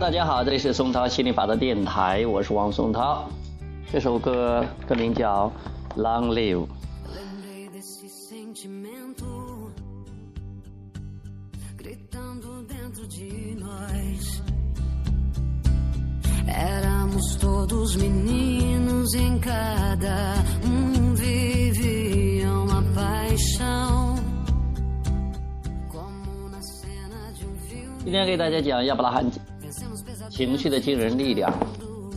大家好，这里是松涛心理法则电台，我是王松涛。这首歌歌名叫《Long Live》。Éramos todos meninos em cada um vivia uma paixão. 今天给大家讲亚伯拉罕情绪的惊人力量，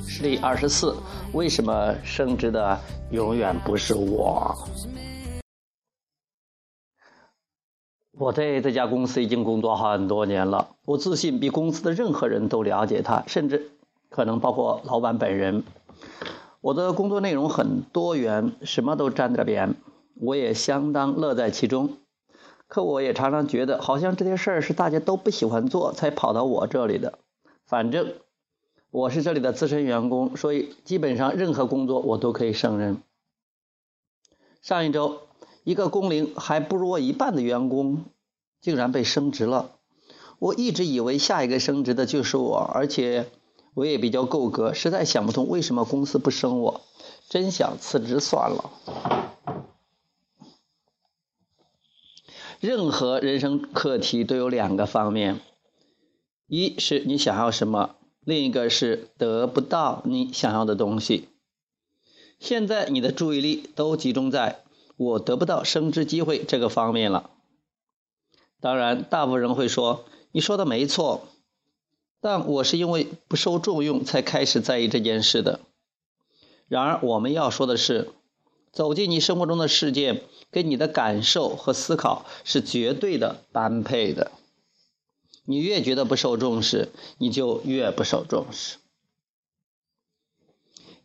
实例二十四：为什么升职的永远不是我？我在这家公司已经工作很多年了，我自信比公司的任何人都了解他，甚至。可能包括老板本人。我的工作内容很多元，什么都沾着边，我也相当乐在其中。可我也常常觉得，好像这些事儿是大家都不喜欢做，才跑到我这里的。反正我是这里的资深员工，所以基本上任何工作我都可以胜任。上一周，一个工龄还不如我一半的员工，竟然被升职了。我一直以为下一个升职的就是我，而且。我也比较够格，实在想不通为什么公司不升我，真想辞职算了。任何人生课题都有两个方面，一是你想要什么，另一个是得不到你想要的东西。现在你的注意力都集中在我得不到升职机会这个方面了。当然，大部分人会说你说的没错。但我是因为不受重用才开始在意这件事的。然而，我们要说的是，走进你生活中的事件，跟你的感受和思考是绝对的般配的。你越觉得不受重视，你就越不受重视。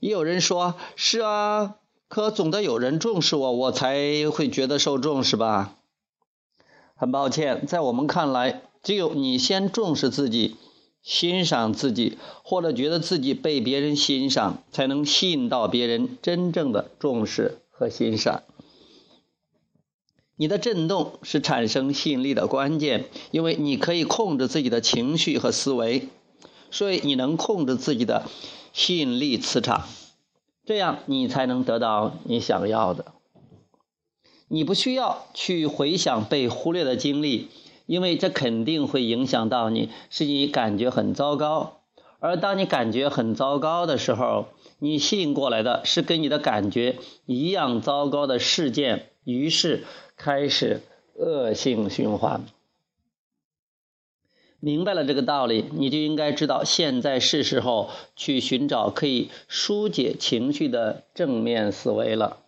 也有人说：“是啊，可总得有人重视我，我才会觉得受重视吧？”很抱歉，在我们看来，只有你先重视自己。欣赏自己，或者觉得自己被别人欣赏，才能吸引到别人真正的重视和欣赏。你的震动是产生吸引力的关键，因为你可以控制自己的情绪和思维，所以你能控制自己的吸引力磁场，这样你才能得到你想要的。你不需要去回想被忽略的经历。因为这肯定会影响到你，使你感觉很糟糕。而当你感觉很糟糕的时候，你吸引过来的是跟你的感觉一样糟糕的事件，于是开始恶性循环。明白了这个道理，你就应该知道，现在是时候去寻找可以疏解情绪的正面思维了。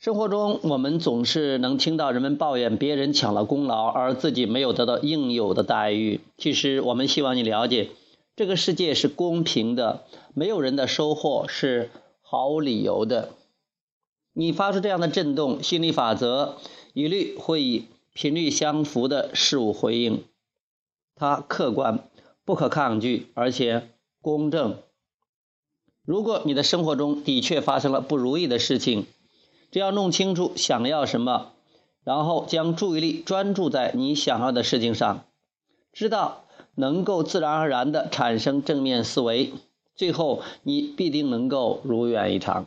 生活中，我们总是能听到人们抱怨别人抢了功劳，而自己没有得到应有的待遇。其实，我们希望你了解，这个世界是公平的，没有人的收获是毫无理由的。你发出这样的震动，心理法则一律会以频率相符的事物回应，它客观、不可抗拒，而且公正。如果你的生活中的确发生了不如意的事情，只要弄清楚想要什么，然后将注意力专注在你想要的事情上，知道能够自然而然的产生正面思维，最后你必定能够如愿以偿。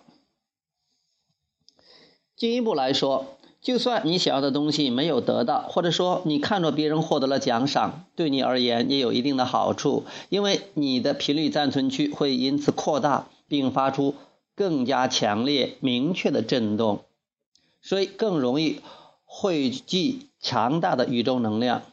进一步来说，就算你想要的东西没有得到，或者说你看着别人获得了奖赏，对你而言也有一定的好处，因为你的频率暂存区会因此扩大，并发出。更加强烈、明确的震动，所以更容易汇聚强大的宇宙能量。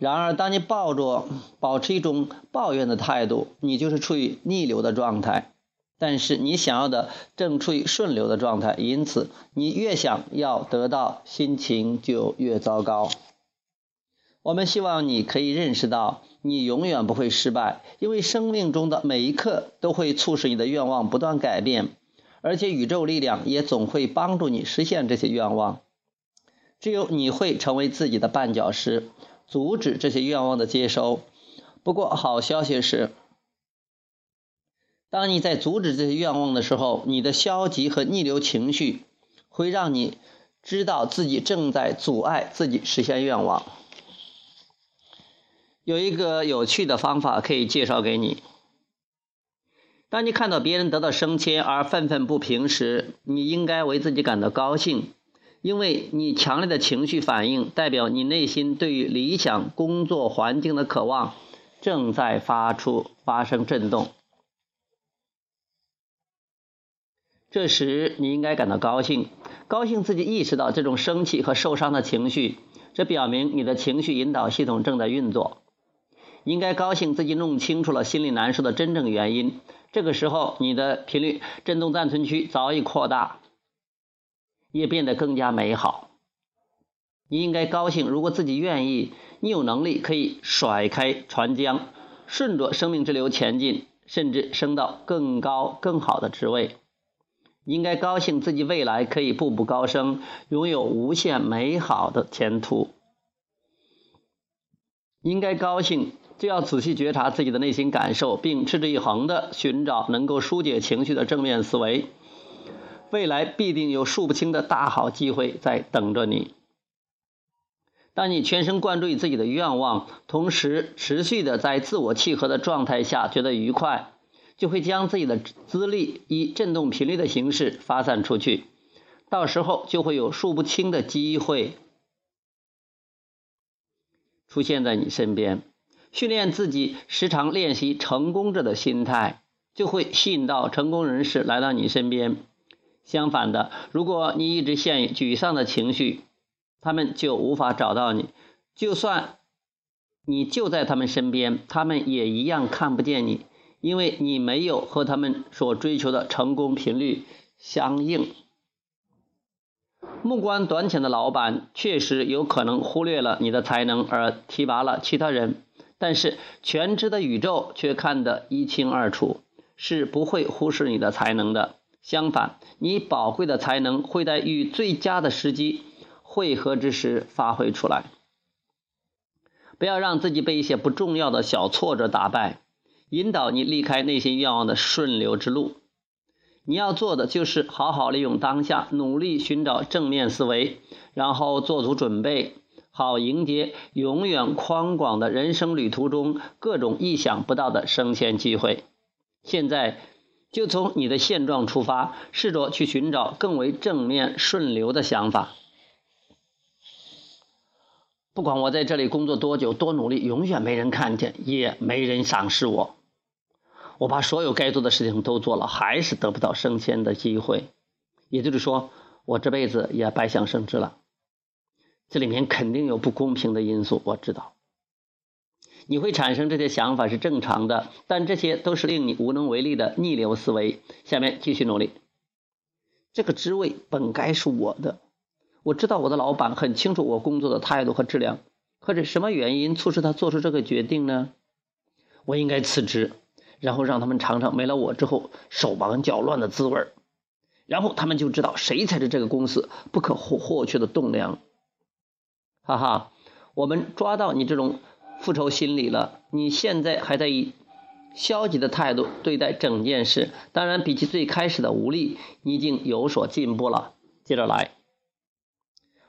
然而，当你抱着保持一种抱怨的态度，你就是处于逆流的状态；但是你想要的正处于顺流的状态，因此你越想要得到，心情就越糟糕。我们希望你可以认识到，你永远不会失败，因为生命中的每一刻都会促使你的愿望不断改变，而且宇宙力量也总会帮助你实现这些愿望。只有你会成为自己的绊脚石，阻止这些愿望的接收。不过，好消息是，当你在阻止这些愿望的时候，你的消极和逆流情绪会让你知道自己正在阻碍自己实现愿望。有一个有趣的方法可以介绍给你。当你看到别人得到升迁而愤愤不平时，你应该为自己感到高兴，因为你强烈的情绪反应代表你内心对于理想工作环境的渴望正在发出发生震动。这时你应该感到高兴，高兴自己意识到这种生气和受伤的情绪，这表明你的情绪引导系统正在运作。应该高兴自己弄清楚了心里难受的真正原因。这个时候，你的频率振动暂存区早已扩大，也变得更加美好。你应该高兴，如果自己愿意，你有能力可以甩开船桨，顺着生命之流前进，甚至升到更高、更好的职位。应该高兴，自己未来可以步步高升，拥有无限美好的前途。应该高兴。就要仔细觉察自己的内心感受，并持之以恒地寻找能够疏解情绪的正面思维。未来必定有数不清的大好机会在等着你。当你全神贯注于自己的愿望，同时持续的在自我契合的状态下觉得愉快，就会将自己的资历以振动频率的形式发散出去。到时候就会有数不清的机会出现在你身边。训练自己，时常练习成功者的心态，就会吸引到成功人士来到你身边。相反的，如果你一直陷于沮丧的情绪，他们就无法找到你。就算你就在他们身边，他们也一样看不见你，因为你没有和他们所追求的成功频率相应。目光短浅的老板确实有可能忽略了你的才能，而提拔了其他人。但是全知的宇宙却看得一清二楚，是不会忽视你的才能的。相反，你宝贵的才能会在与最佳的时机汇合之时发挥出来。不要让自己被一些不重要的小挫折打败，引导你离开内心愿望的顺流之路。你要做的就是好好利用当下，努力寻找正面思维，然后做足准备。好迎接永远宽广的人生旅途中各种意想不到的升迁机会。现在就从你的现状出发，试着去寻找更为正面顺流的想法。不管我在这里工作多久、多努力，永远没人看见，也没人赏识我。我把所有该做的事情都做了，还是得不到升迁的机会。也就是说，我这辈子也白想升职了。这里面肯定有不公平的因素，我知道。你会产生这些想法是正常的，但这些都是令你无能为力的逆流思维。下面继续努力。这个职位本该是我的，我知道我的老板很清楚我工作的态度和质量，可是什么原因促使他做出这个决定呢？我应该辞职，然后让他们尝尝没了我之后手忙脚乱的滋味然后他们就知道谁才是这个公司不可或或缺的栋梁。哈哈，我们抓到你这种复仇心理了。你现在还在以消极的态度对待整件事，当然比起最开始的无力，你已经有所进步了。接着来，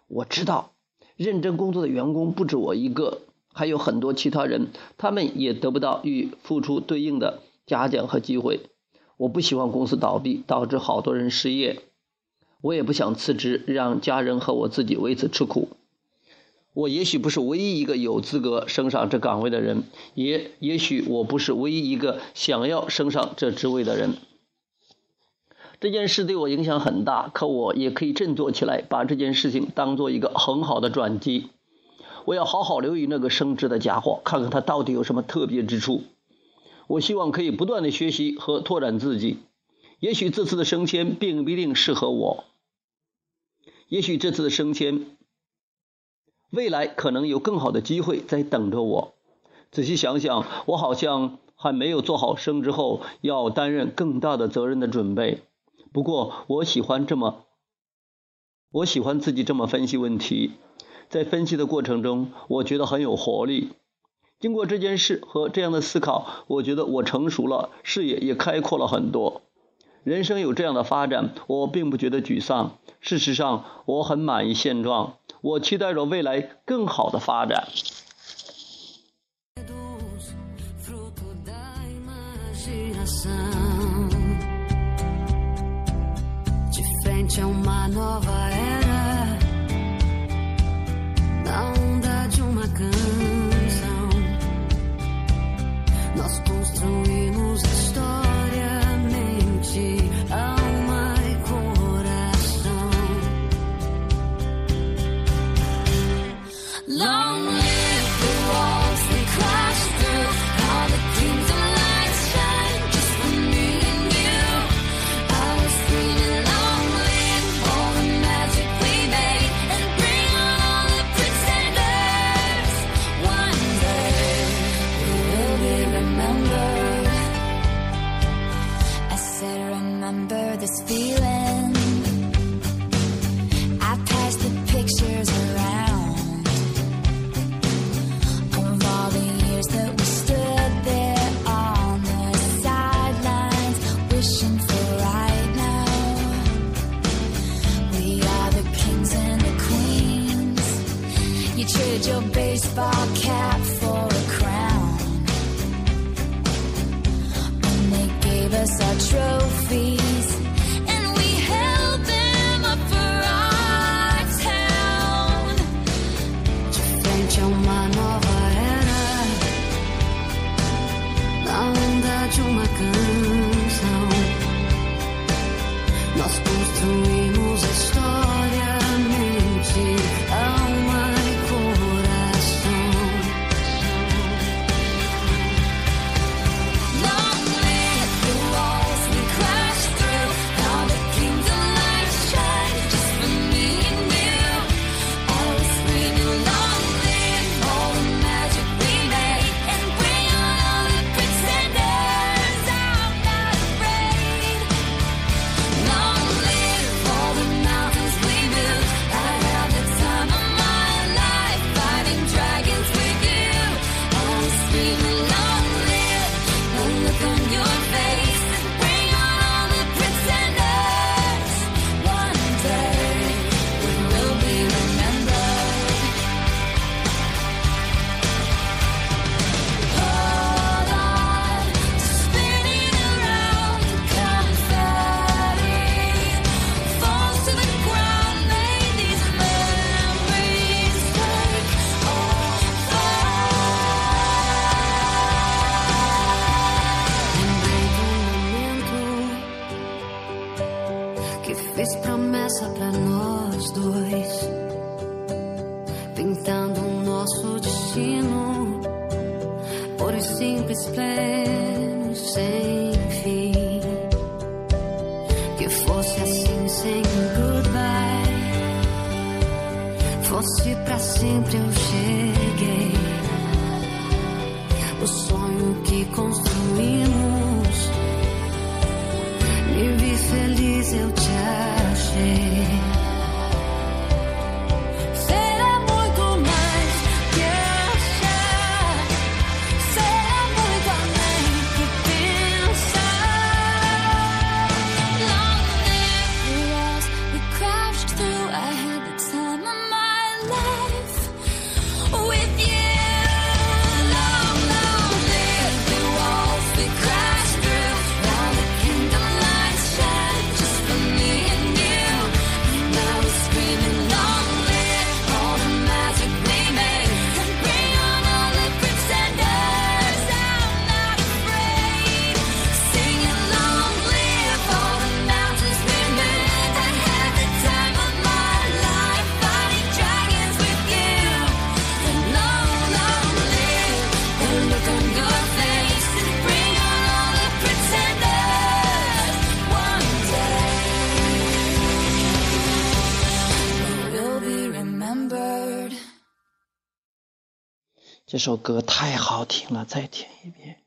我知道认真工作的员工不止我一个，还有很多其他人，他们也得不到与付出对应的嘉奖和机会。我不希望公司倒闭，导致好多人失业。我也不想辞职，让家人和我自己为此吃苦。我也许不是唯一一个有资格升上这岗位的人，也也许我不是唯一一个想要升上这职位的人。这件事对我影响很大，可我也可以振作起来，把这件事情当做一个很好的转机。我要好好留意那个升职的家伙，看看他到底有什么特别之处。我希望可以不断的学习和拓展自己。也许这次的升迁并不一定适合我，也许这次的升迁。未来可能有更好的机会在等着我。仔细想想，我好像还没有做好升职后要担任更大的责任的准备。不过，我喜欢这么，我喜欢自己这么分析问题。在分析的过程中我觉得很有活力。经过这件事和这样的思考我觉得我成熟了视野也开阔了很多。人生有这样的发展我并不觉得沮丧。事实上我很满意现状。我期待着未来更好的发展。your baseball cap. pintando o nosso destino por um simples plano sem fim. Que fosse assim sem goodbye, fosse para sempre eu cheguei. O sonho que construímos, me vi feliz eu te achei. 这首歌太好听了，再听一遍。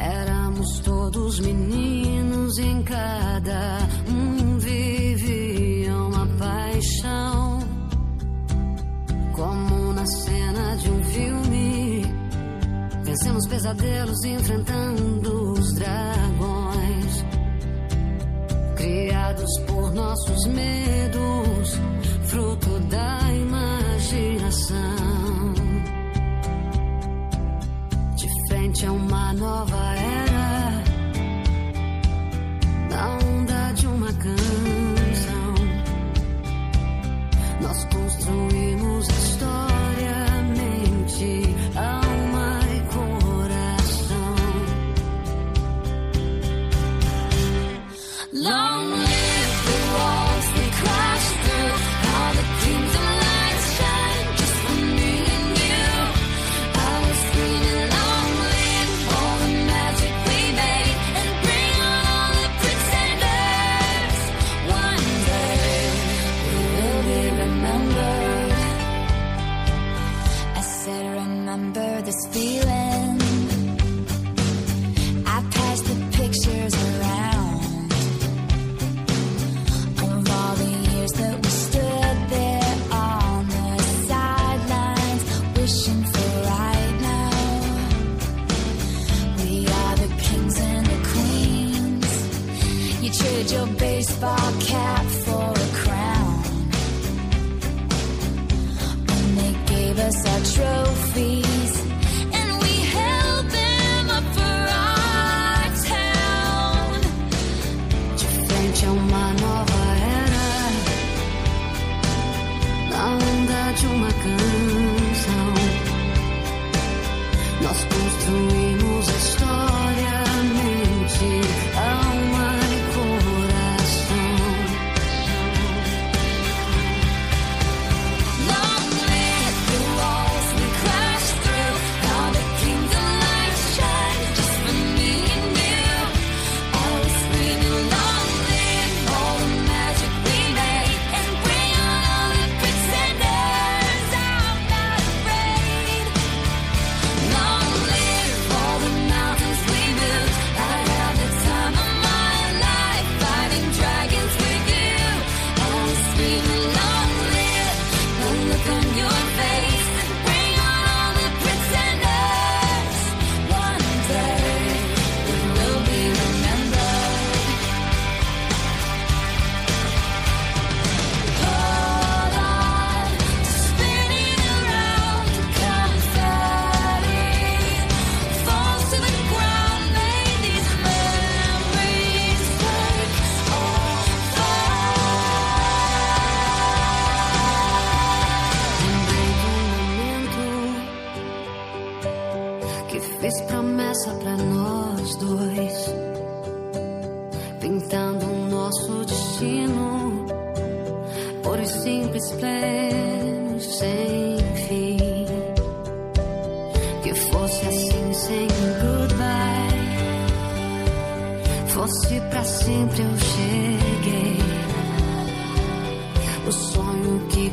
Éramos todos meninos em cada um vivia uma paixão. Como na cena de um filme, vencemos pesadelos enfrentando os dragões. Criados por nossos medos, fruto da imaginação. trance una nuova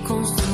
toekomst